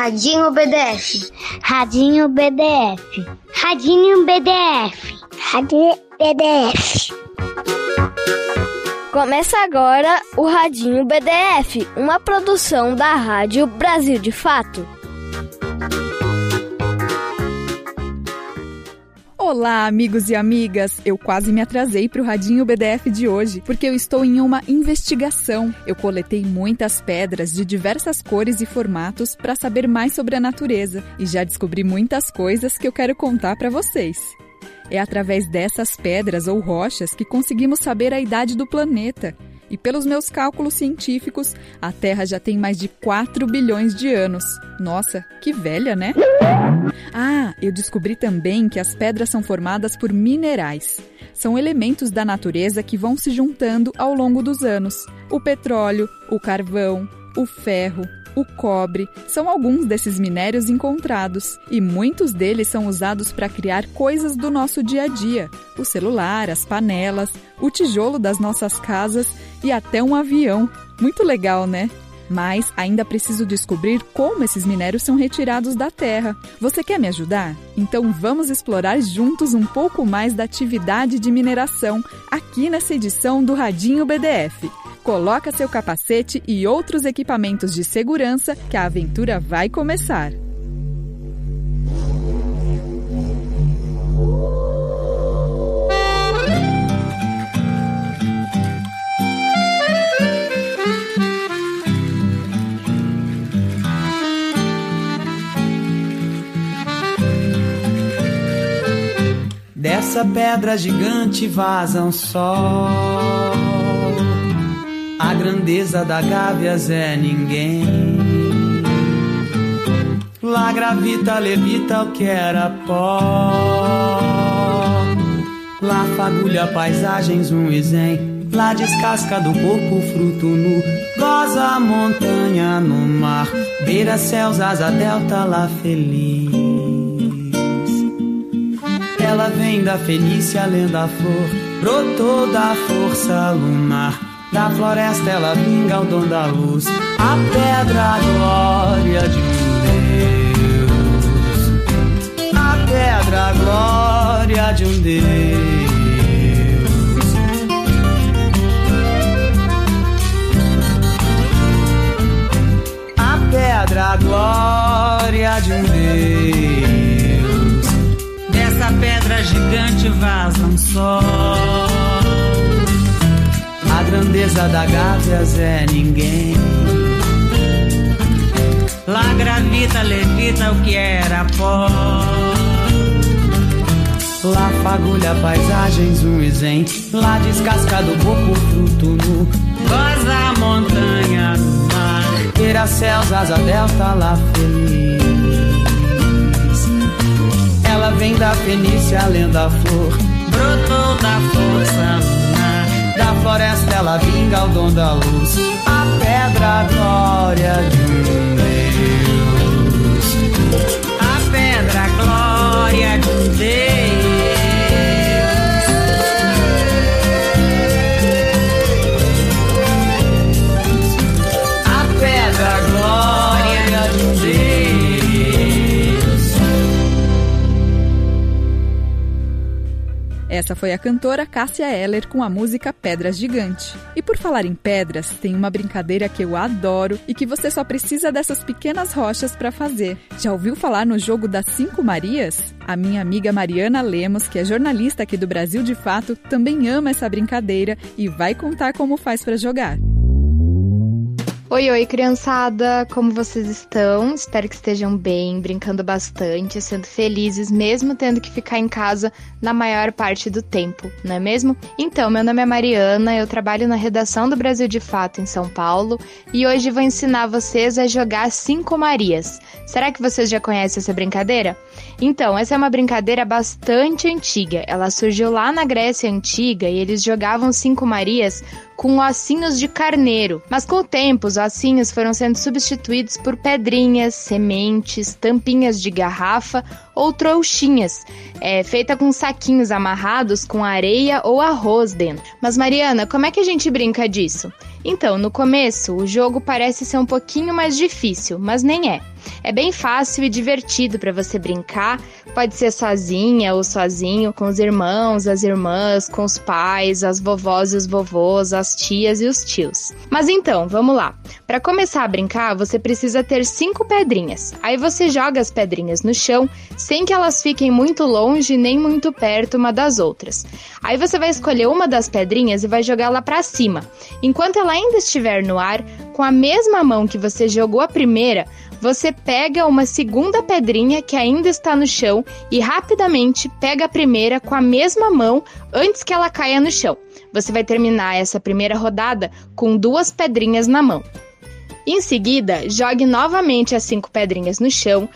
Radinho BDF. Radinho BDF. Radinho BDF. Radinho BDF. Começa agora o Radinho BDF, uma produção da Rádio Brasil de Fato. Olá, amigos e amigas! Eu quase me atrasei para o Radinho BDF de hoje, porque eu estou em uma investigação. Eu coletei muitas pedras de diversas cores e formatos para saber mais sobre a natureza e já descobri muitas coisas que eu quero contar para vocês. É através dessas pedras ou rochas que conseguimos saber a idade do planeta e pelos meus cálculos científicos, a Terra já tem mais de 4 bilhões de anos. Nossa, que velha, né? Ah, eu descobri também que as pedras são formadas por minerais. São elementos da natureza que vão se juntando ao longo dos anos. O petróleo, o carvão, o ferro, o cobre são alguns desses minérios encontrados e muitos deles são usados para criar coisas do nosso dia a dia: o celular, as panelas, o tijolo das nossas casas e até um avião. Muito legal, né? Mas ainda preciso descobrir como esses minérios são retirados da terra. Você quer me ajudar? Então vamos explorar juntos um pouco mais da atividade de mineração aqui nessa edição do Radinho BDF. Coloca seu capacete e outros equipamentos de segurança que a aventura vai começar. Dessa pedra gigante vaza um sol. A grandeza da Gávias é ninguém. Lá gravita, levita o que era pó. Lá fagulha paisagens um isen. Lá descasca do corpo fruto nu. Goza a montanha no mar. Beira céus, asa delta lá feliz. Ela vem da Fenícia, lenda flor, brotou da força lunar. Da floresta ela vinga o dom da luz, a pedra glória de um Deus. A pedra glória de um Deus. Gigante um sol. A grandeza da Gávias é ninguém. Lá gravita, levita o que era pó. Lá fagulha paisagens um isen. Lá descasca do fruto nu. Goza a montanha no mar. Queira céus, asa delta lá feliz. Vem da Fenícia, lenda flor. Brotou da força lunar. Da floresta ela vinga o dom da luz. A pedra, glória de Deus. Essa foi a cantora Cássia Eller com a música Pedras Gigante. E por falar em pedras, tem uma brincadeira que eu adoro e que você só precisa dessas pequenas rochas para fazer. Já ouviu falar no jogo das Cinco Marias? A minha amiga Mariana Lemos, que é jornalista aqui do Brasil de Fato, também ama essa brincadeira e vai contar como faz para jogar. Oi, oi, criançada! Como vocês estão? Espero que estejam bem, brincando bastante, sendo felizes, mesmo tendo que ficar em casa na maior parte do tempo, não é mesmo? Então, meu nome é Mariana, eu trabalho na redação do Brasil de Fato em São Paulo e hoje vou ensinar vocês a jogar Cinco Marias. Será que vocês já conhecem essa brincadeira? Então, essa é uma brincadeira bastante antiga. Ela surgiu lá na Grécia Antiga e eles jogavam Cinco Marias com ossinhos de carneiro. Mas com o tempo, os ossinhos foram sendo substituídos por pedrinhas, sementes, tampinhas de garrafa ou trouxinhas, é, feita com saquinhos amarrados com areia ou arroz dentro. Mas Mariana, como é que a gente brinca disso? Então, no começo, o jogo parece ser um pouquinho mais difícil, mas nem é. É bem fácil e divertido para você brincar. Pode ser sozinha ou sozinho, com os irmãos, as irmãs, com os pais, as vovós e os vovôs, as tias e os tios. Mas então, vamos lá. Para começar a brincar, você precisa ter cinco pedrinhas. Aí você joga as pedrinhas no chão, sem que elas fiquem muito longe nem muito perto uma das outras. Aí você vai escolher uma das pedrinhas e vai jogá-la para cima. Enquanto ela ainda estiver no ar, com a mesma mão que você jogou a primeira, você pega uma segunda pedrinha que ainda está no chão e rapidamente pega a primeira com a mesma mão antes que ela caia no chão. Você vai terminar essa primeira rodada com duas pedrinhas na mão. Em seguida, jogue novamente as cinco pedrinhas no chão,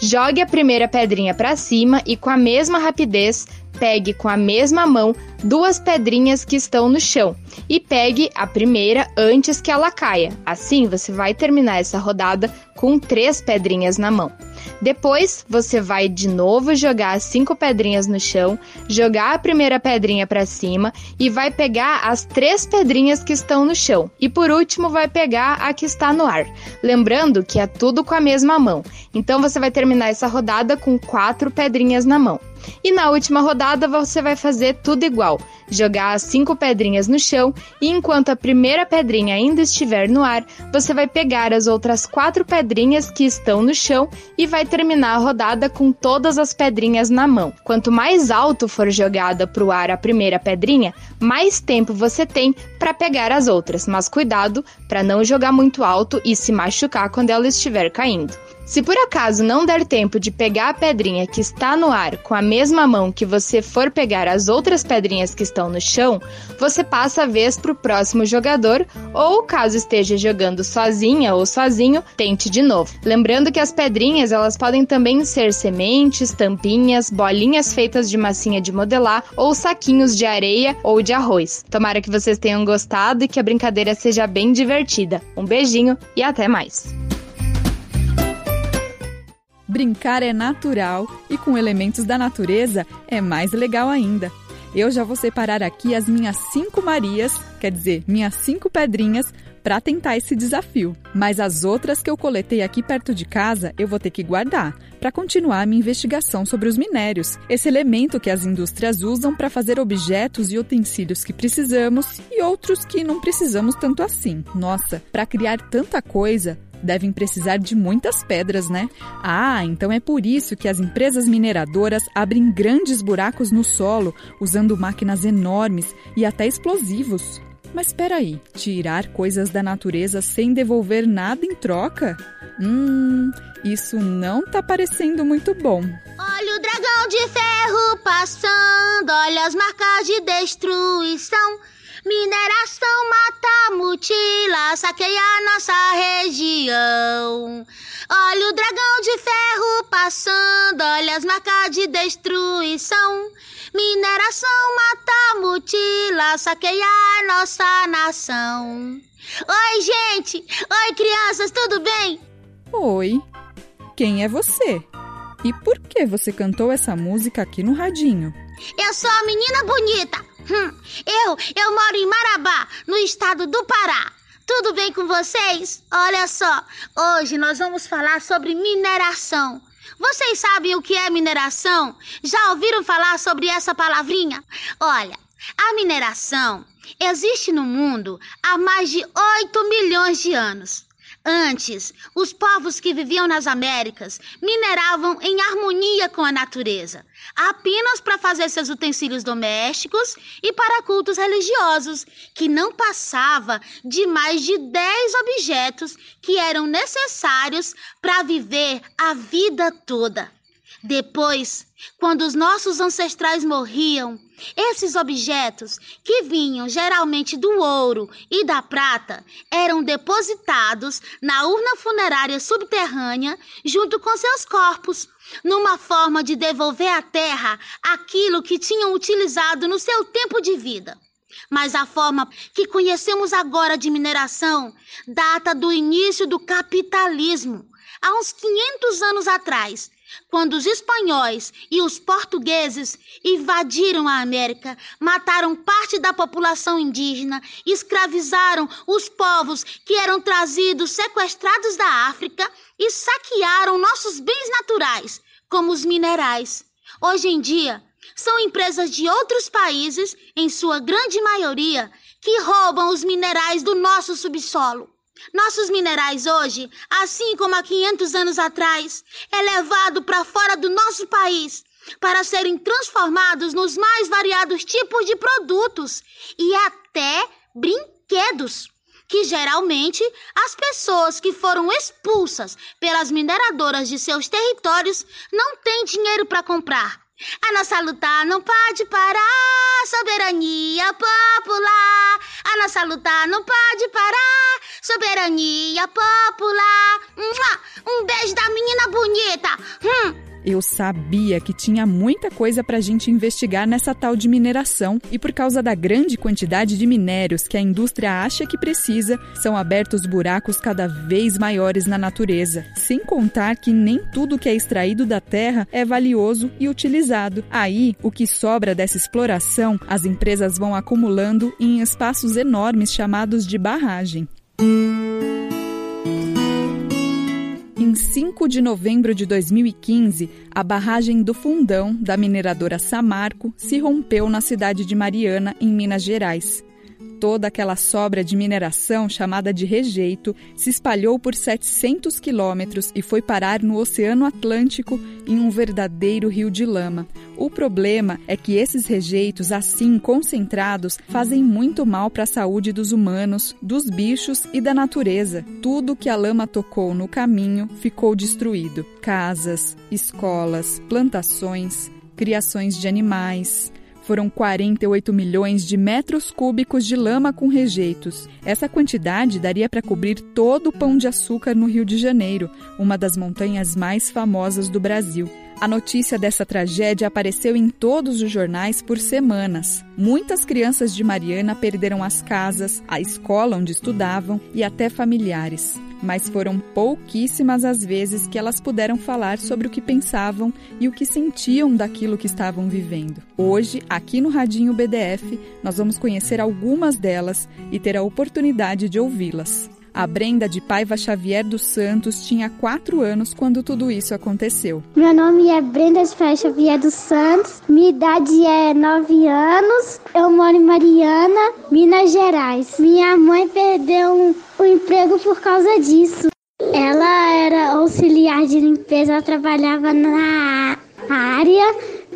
jogue a primeira pedrinha para cima e com a mesma rapidez pegue com a mesma mão duas pedrinhas que estão no chão e pegue a primeira antes que ela caia. Assim, você vai terminar essa rodada com três pedrinhas na mão. Depois, você vai de novo jogar as cinco pedrinhas no chão, jogar a primeira pedrinha para cima e vai pegar as três pedrinhas que estão no chão. E por último, vai pegar a que está no ar. Lembrando que é tudo com a mesma mão. Então, você vai terminar essa rodada com quatro pedrinhas na mão. E na última rodada você vai fazer tudo igual jogar as cinco pedrinhas no chão e enquanto a primeira pedrinha ainda estiver no ar, você vai pegar as outras quatro pedrinhas que estão no chão e vai terminar a rodada com todas as pedrinhas na mão. Quanto mais alto for jogada para o ar a primeira pedrinha, mais tempo você tem para pegar as outras, mas cuidado para não jogar muito alto e se machucar quando ela estiver caindo. Se por acaso não der tempo de pegar a pedrinha que está no ar com a mesma mão que você for pegar as outras pedrinhas que estão no chão, você passa a vez para o próximo jogador, ou caso esteja jogando sozinha ou sozinho, tente de novo. Lembrando que as pedrinhas elas podem também ser sementes, tampinhas, bolinhas feitas de massinha de modelar ou saquinhos de areia ou de arroz. Tomara que vocês tenham gostado e que a brincadeira seja bem divertida. Um beijinho e até mais! Brincar é natural e com elementos da natureza é mais legal ainda. Eu já vou separar aqui as minhas cinco Marias, quer dizer, minhas cinco pedrinhas, para tentar esse desafio. Mas as outras que eu coletei aqui perto de casa, eu vou ter que guardar para continuar minha investigação sobre os minérios, esse elemento que as indústrias usam para fazer objetos e utensílios que precisamos e outros que não precisamos tanto assim. Nossa, para criar tanta coisa, devem precisar de muitas pedras, né? Ah, então é por isso que as empresas mineradoras abrem grandes buracos no solo, usando máquinas enormes e até explosivos. Mas espera aí, tirar coisas da natureza sem devolver nada em troca? Hum, isso não tá parecendo muito bom. Olha o dragão de ferro passando, olha as marcas de destruição. Mineração mata, mutila, saqueia nossa região. Olha o dragão de ferro passando, olha as marcas de destruição. Mineração mata, mutila, saqueia nossa nação. Oi, gente! Oi, crianças, tudo bem? Oi. Quem é você? E por que você cantou essa música aqui no radinho? Eu sou a menina bonita. Hum, eu, eu moro em Marabá, no estado do Pará. Tudo bem com vocês? Olha só, hoje nós vamos falar sobre mineração. Vocês sabem o que é mineração? Já ouviram falar sobre essa palavrinha? Olha, a mineração existe no mundo há mais de 8 milhões de anos. Antes, os povos que viviam nas Américas mineravam em harmonia com a natureza, apenas para fazer seus utensílios domésticos e para cultos religiosos, que não passava de mais de 10 objetos que eram necessários para viver a vida toda. Depois, quando os nossos ancestrais morriam, esses objetos, que vinham geralmente do ouro e da prata, eram depositados na urna funerária subterrânea junto com seus corpos, numa forma de devolver à terra aquilo que tinham utilizado no seu tempo de vida. Mas a forma que conhecemos agora de mineração data do início do capitalismo, há uns 500 anos atrás quando os espanhóis e os portugueses invadiram a América, mataram parte da população indígena, escravizaram os povos que eram trazidos sequestrados da África e saquearam nossos bens naturais, como os minerais. Hoje em dia, são empresas de outros países, em sua grande maioria, que roubam os minerais do nosso subsolo. Nossos minerais hoje, assim como há 500 anos atrás, é levado para fora do nosso país para serem transformados nos mais variados tipos de produtos e até brinquedos, que geralmente as pessoas que foram expulsas pelas mineradoras de seus territórios não têm dinheiro para comprar. A nossa luta não pode parar, soberania popular. A nossa luta não pode parar, soberania popular. Um beijo da menina bonita. Hum. Eu sabia que tinha muita coisa para a gente investigar nessa tal de mineração e por causa da grande quantidade de minérios que a indústria acha que precisa, são abertos buracos cada vez maiores na natureza. Sem contar que nem tudo que é extraído da terra é valioso e utilizado. Aí, o que sobra dessa exploração, as empresas vão acumulando em espaços enormes chamados de barragem. 5 de novembro de 2015, a barragem do Fundão, da mineradora Samarco, se rompeu na cidade de Mariana, em Minas Gerais toda aquela sobra de mineração chamada de rejeito se espalhou por 700 quilômetros e foi parar no Oceano Atlântico em um verdadeiro rio de lama. O problema é que esses rejeitos, assim concentrados, fazem muito mal para a saúde dos humanos, dos bichos e da natureza. Tudo que a lama tocou no caminho ficou destruído: casas, escolas, plantações, criações de animais. Foram 48 milhões de metros cúbicos de lama com rejeitos. Essa quantidade daria para cobrir todo o pão de açúcar no Rio de Janeiro, uma das montanhas mais famosas do Brasil. A notícia dessa tragédia apareceu em todos os jornais por semanas. Muitas crianças de Mariana perderam as casas, a escola onde estudavam e até familiares. Mas foram pouquíssimas as vezes que elas puderam falar sobre o que pensavam e o que sentiam daquilo que estavam vivendo. Hoje, aqui no Radinho BDF, nós vamos conhecer algumas delas e ter a oportunidade de ouvi-las. A Brenda de Paiva Xavier dos Santos tinha quatro anos quando tudo isso aconteceu. Meu nome é Brenda de Paiva Xavier dos Santos, minha idade é nove anos, eu moro em Mariana, Minas Gerais. Minha mãe perdeu um, um emprego por causa disso. Ela era auxiliar de limpeza, ela trabalhava na área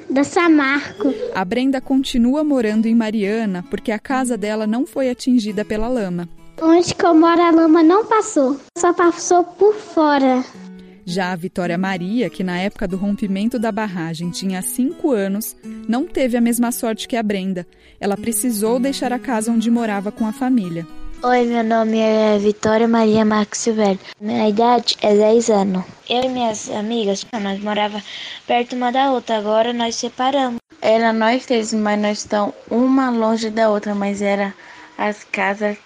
da Samarco. A Brenda continua morando em Mariana porque a casa dela não foi atingida pela lama. Onde que eu moro a lama não passou, só passou por fora. Já a Vitória Maria, que na época do rompimento da barragem tinha cinco anos, não teve a mesma sorte que a Brenda. Ela precisou deixar a casa onde morava com a família. Oi, meu nome é Vitória Maria Marques Silvério. Minha idade é 10 anos. Eu e minhas amigas, nós morava perto uma da outra, agora nós separamos. Era nós três, mas nós estamos uma longe da outra, mas era as casas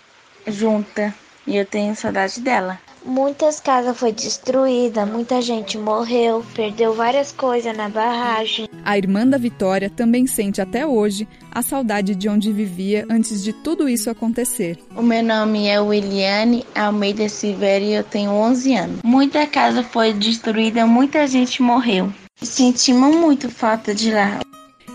junta e eu tenho saudade dela. Muitas casas foi destruída, muita gente morreu, perdeu várias coisas na barragem. A irmã da Vitória também sente até hoje a saudade de onde vivia antes de tudo isso acontecer. O meu nome é Williane Almeida Silveira e eu tenho 11 anos. Muita casa foi destruída, muita gente morreu. Sentimos muito falta de lá.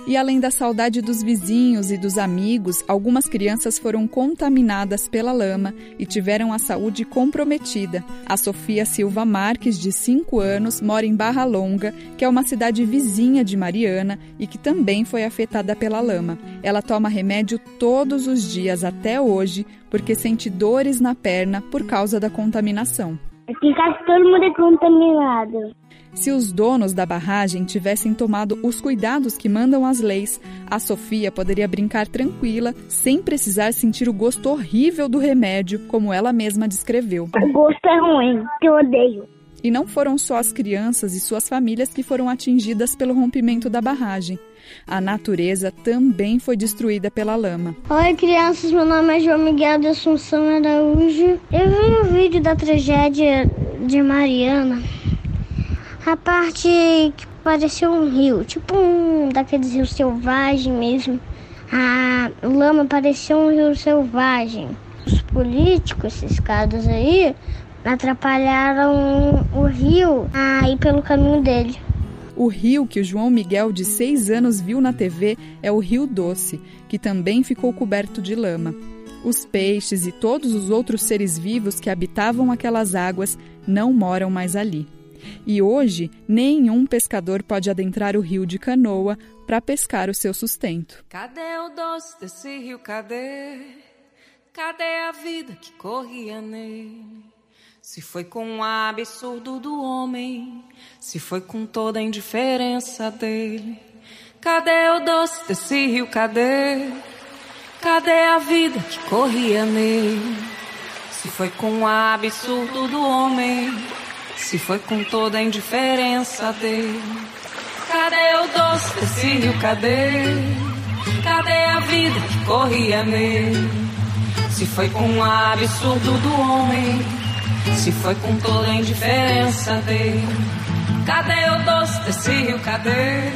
E além da saudade dos vizinhos e dos amigos, algumas crianças foram contaminadas pela lama e tiveram a saúde comprometida. A Sofia Silva Marques, de 5 anos, mora em Barra Longa, que é uma cidade vizinha de Mariana e que também foi afetada pela lama. Ela toma remédio todos os dias até hoje porque sente dores na perna por causa da contaminação. Aqui quase todo mundo é contaminado. Se os donos da barragem tivessem tomado os cuidados que mandam as leis, a Sofia poderia brincar tranquila, sem precisar sentir o gosto horrível do remédio, como ela mesma descreveu. O gosto é ruim, que eu odeio. E não foram só as crianças e suas famílias que foram atingidas pelo rompimento da barragem. A natureza também foi destruída pela lama. Oi, crianças. Meu nome é João Miguel de Assunção Araújo. Eu vi um vídeo da tragédia de Mariana. A parte que parecia um rio, tipo um daqueles rios selvagens mesmo. A lama parecia um rio selvagem. Os políticos, esses caras aí, atrapalharam o rio a ir pelo caminho dele. O rio que o João Miguel, de seis anos, viu na TV é o Rio Doce, que também ficou coberto de lama. Os peixes e todos os outros seres vivos que habitavam aquelas águas não moram mais ali. E hoje, nenhum pescador pode adentrar o rio de canoa para pescar o seu sustento. Cadê o doce desse rio? Cadê? Cadê a vida que corria nele? Se foi com o absurdo do homem, se foi com toda a indiferença dele. Cadê o doce desse rio? Cadê? Cadê a vida que corria nele? Se foi com o absurdo do homem, se foi com toda a indiferença dele. Cadê o doce desse rio? Cadê? Cadê a vida que corria nele? Se foi com o absurdo do homem se foi com toda a indiferença dele. Cadê o doce desse rio? Cadê?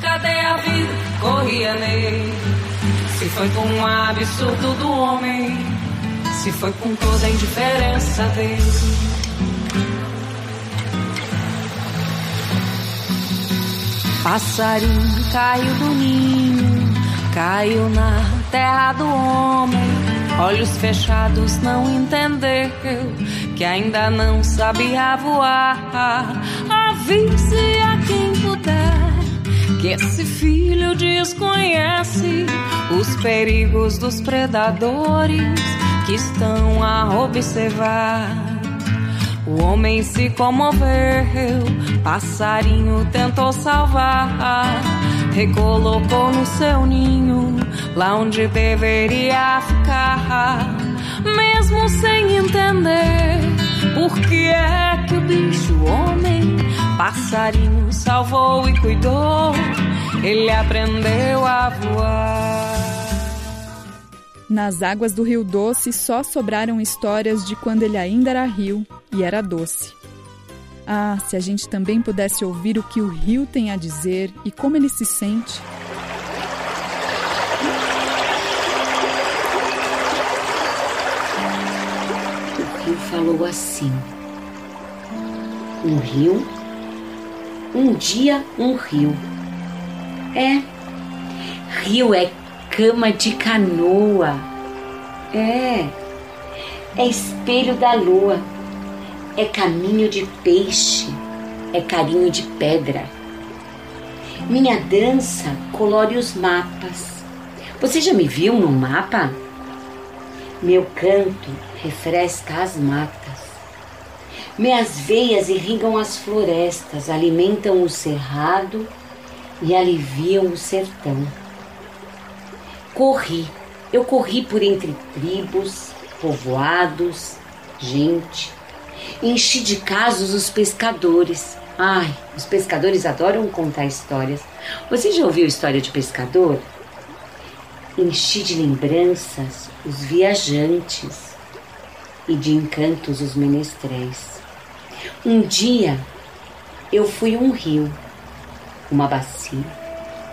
Cadê a vida que corria nele? Se foi com o absurdo do homem, se foi com toda a indiferença dele. Passarinho caiu do ninho, caiu na terra do homem olhos fechados não entendeu que ainda não sabia voar. Avise a quem puder que esse filho desconhece os perigos dos predadores que estão a observar. O homem se comoveu, passarinho tentou salvar, recolocou no seu ninho, lá onde deveria ficar, mesmo sem entender por que é que o bicho homem, passarinho salvou e cuidou, ele aprendeu a voar. Nas águas do Rio Doce só sobraram histórias de quando ele ainda era rio e era doce. Ah, se a gente também pudesse ouvir o que o rio tem a dizer e como ele se sente. O rio falou assim: Um rio, um dia um rio. É, rio é cama de canoa. É, é espelho da lua é caminho de peixe, é carinho de pedra. Minha dança colore os mapas. Você já me viu no mapa? Meu canto refresca as matas. Minhas veias irrigam as florestas, alimentam o cerrado e aliviam o sertão. Corri, eu corri por entre tribos, povoados, gente Enchi de casos os pescadores. Ai, os pescadores adoram contar histórias. Você já ouviu história de pescador? Enchi de lembranças os viajantes e de encantos os menestréis. Um dia eu fui um rio, uma bacia,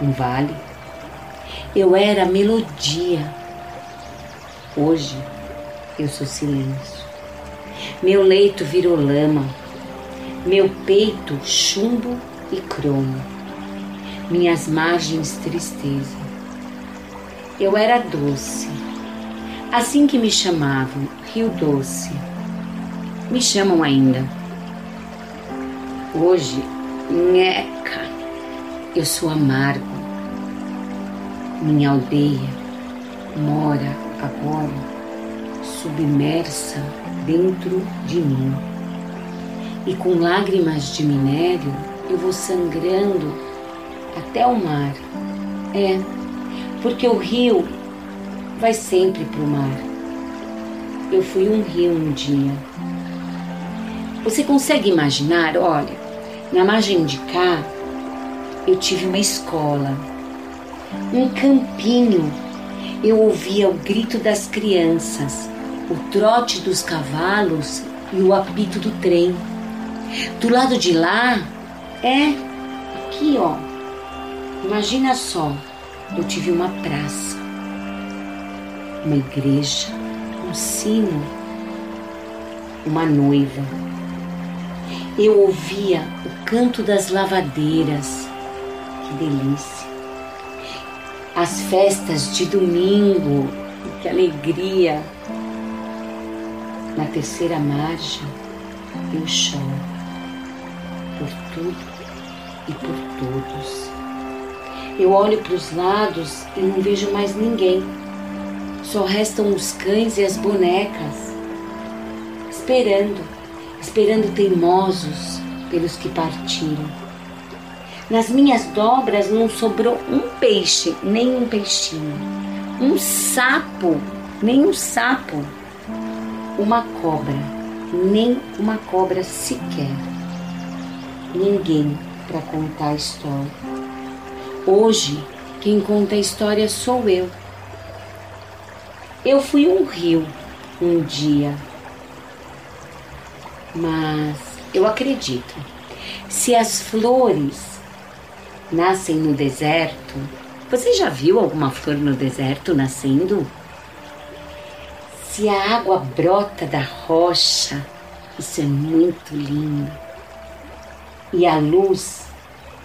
um vale. Eu era melodia. Hoje eu sou silêncio. Meu leito virou lama, meu peito chumbo e cromo, minhas margens tristeza. Eu era doce, assim que me chamavam, Rio Doce. Me chamam ainda. Hoje, nheca, eu sou amargo. Minha aldeia mora agora submersa dentro de mim. E com lágrimas de minério eu vou sangrando até o mar. É, porque o rio vai sempre para o mar. Eu fui um rio um dia. Você consegue imaginar? Olha, na margem de cá eu tive uma escola, um campinho. Eu ouvia o grito das crianças o trote dos cavalos e o apito do trem. Do lado de lá, é aqui, ó. Imagina só, eu tive uma praça, uma igreja, um sino, uma noiva. Eu ouvia o canto das lavadeiras. Que delícia! As festas de domingo, que alegria! Na terceira margem, eu choro por tudo e por todos. Eu olho para os lados e não vejo mais ninguém. Só restam os cães e as bonecas, esperando, esperando teimosos pelos que partiram. Nas minhas dobras não sobrou um peixe, nem um peixinho, um sapo, nem um sapo uma cobra, nem uma cobra sequer. Ninguém para contar a história. Hoje, quem conta a história sou eu. Eu fui um rio um dia, mas eu acredito. Se as flores nascem no deserto, você já viu alguma flor no deserto nascendo? Se a água brota da rocha, isso é muito lindo. E a luz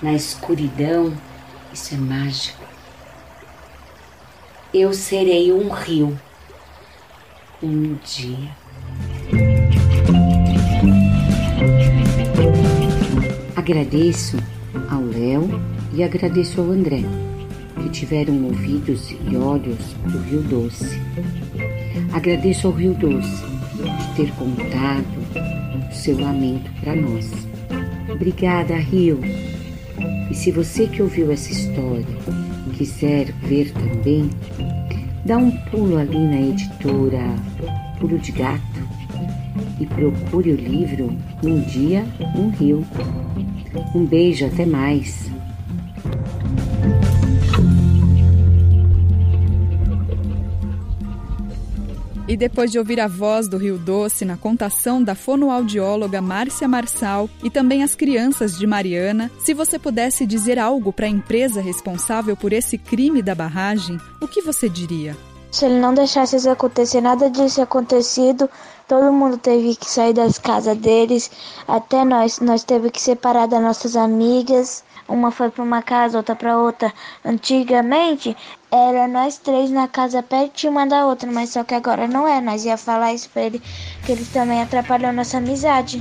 na escuridão, isso é mágico. Eu serei um rio um dia. Agradeço ao Léo e agradeço ao André, que tiveram ouvidos e olhos do Rio Doce. Agradeço ao Rio Doce de ter contado o seu lamento para nós. Obrigada, Rio. E se você que ouviu essa história quiser ver também, dá um pulo ali na editora Pulo de Gato e procure o livro Um Dia, um Rio. Um beijo, até mais. E depois de ouvir a voz do Rio Doce na contação da fonoaudióloga Márcia Marçal e também as crianças de Mariana, se você pudesse dizer algo para a empresa responsável por esse crime da barragem, o que você diria? Se ele não deixasse isso acontecer, nada disso acontecido, todo mundo teve que sair das casas deles, até nós, nós teve que separar das nossas amigas. Uma foi para uma casa, outra para outra. Antigamente era nós três na casa pertinho uma da outra, mas só que agora não é. Nós ia falar isso para ele, que ele também atrapalhou nossa amizade.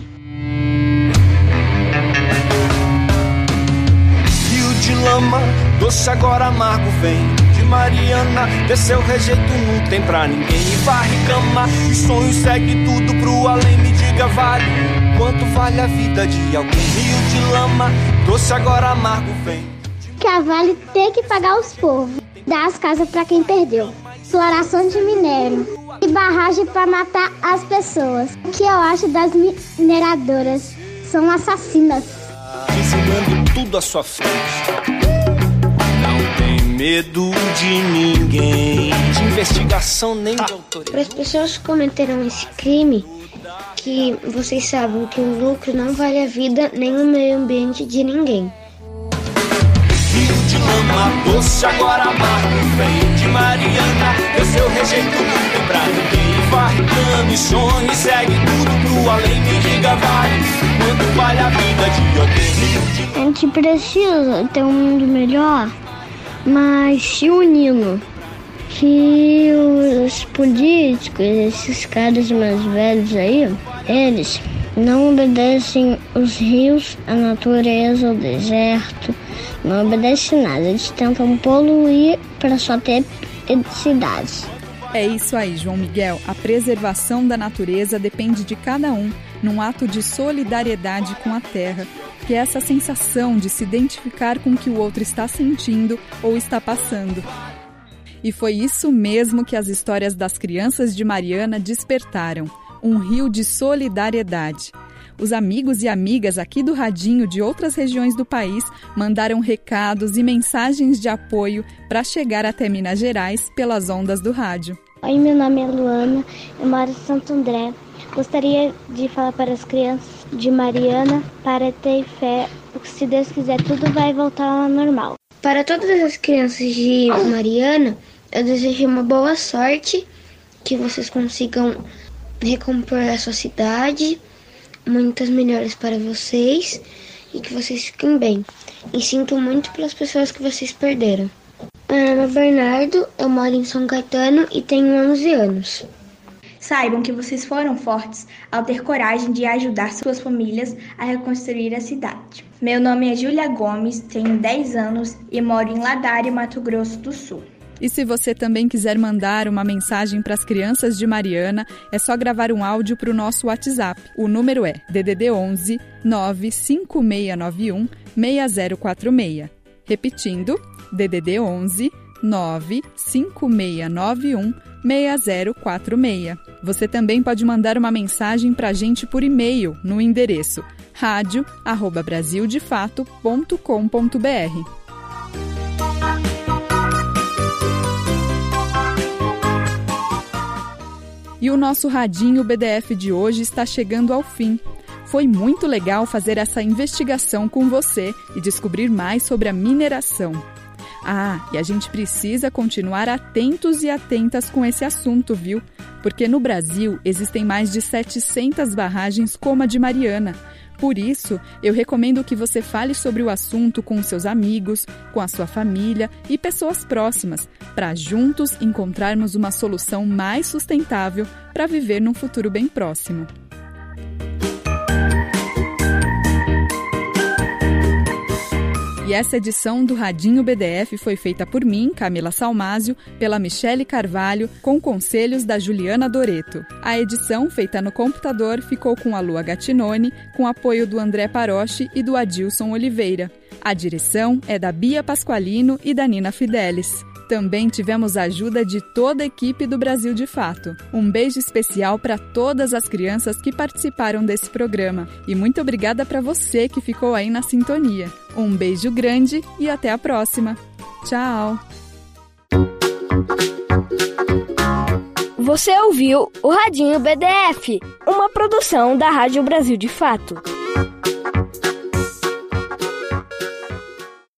Rio de lama, doce agora amargo vem. Mariana, desceu rejeito não tem pra ninguém. E varre cama, e sonho segue tudo pro além. Me diga, vale. Quanto vale a vida de alguém? Rio de lama, doce agora amargo vem. Que a Vale tem que pagar os povos, dar as casas para quem perdeu, exploração de minério e barragem para matar as pessoas. O que eu acho das mineradoras? São assassinas. Ensinando tudo à sua frente. Não tem medo de ninguém, de investigação nem de autoridade. Para as pessoas que cometeram esse crime, que vocês sabem que o lucro não vale a vida nem o meio ambiente de ninguém. Rio de lama, doce agora amargo Vem de Mariana, eu seu rejeito. Não pra ninguém Varre segue tudo pro além Me diga, vale, quanto vale a vida de alguém? A gente precisa ter um mundo melhor, mas se unindo que os políticos, esses caras mais velhos aí, eles não obedecem os rios, a natureza, o deserto, não obedecem nada. Eles tentam poluir para só ter cidades. É isso aí, João Miguel. A preservação da natureza depende de cada um, num ato de solidariedade com a terra, que é essa sensação de se identificar com o que o outro está sentindo ou está passando. E foi isso mesmo que as histórias das crianças de Mariana despertaram um rio de solidariedade. Os amigos e amigas aqui do Radinho de outras regiões do país mandaram recados e mensagens de apoio para chegar até Minas Gerais pelas ondas do rádio. Oi, meu nome é Luana, eu moro em Santo André. Gostaria de falar para as crianças de Mariana para ter fé, porque se Deus quiser tudo vai voltar ao normal. Para todas as crianças de Mariana, eu desejo uma boa sorte, que vocês consigam recompor a sua cidade, muitas melhores para vocês e que vocês fiquem bem. E sinto muito pelas pessoas que vocês perderam. Meu nome é Bernardo, eu moro em São Caetano e tenho 11 anos. Saibam que vocês foram fortes ao ter coragem de ajudar suas famílias a reconstruir a cidade. Meu nome é Júlia Gomes, tenho 10 anos e moro em Ladário, Mato Grosso do Sul. E se você também quiser mandar uma mensagem para as crianças de Mariana, é só gravar um áudio para o nosso WhatsApp. O número é DDD 11 95691 6046. Repetindo, DDD 11 95691 6046. Você também pode mandar uma mensagem para a gente por e-mail no endereço radio@brasildefato.com.br. E o nosso radinho BDF de hoje está chegando ao fim. Foi muito legal fazer essa investigação com você e descobrir mais sobre a mineração. Ah, e a gente precisa continuar atentos e atentas com esse assunto, viu? Porque no Brasil existem mais de 700 barragens como a de Mariana. Por isso, eu recomendo que você fale sobre o assunto com seus amigos, com a sua família e pessoas próximas, para juntos encontrarmos uma solução mais sustentável para viver num futuro bem próximo. E essa edição do Radinho BDF foi feita por mim, Camila Salmásio, pela Michele Carvalho, com conselhos da Juliana Doreto. A edição, feita no computador, ficou com a Lua Gatinone, com apoio do André Paroche e do Adilson Oliveira. A direção é da Bia Pasqualino e da Nina Fidelis. Também tivemos a ajuda de toda a equipe do Brasil de Fato. Um beijo especial para todas as crianças que participaram desse programa. E muito obrigada para você que ficou aí na sintonia. Um beijo grande e até a próxima. Tchau! Você ouviu o Radinho BDF, uma produção da Rádio Brasil de Fato.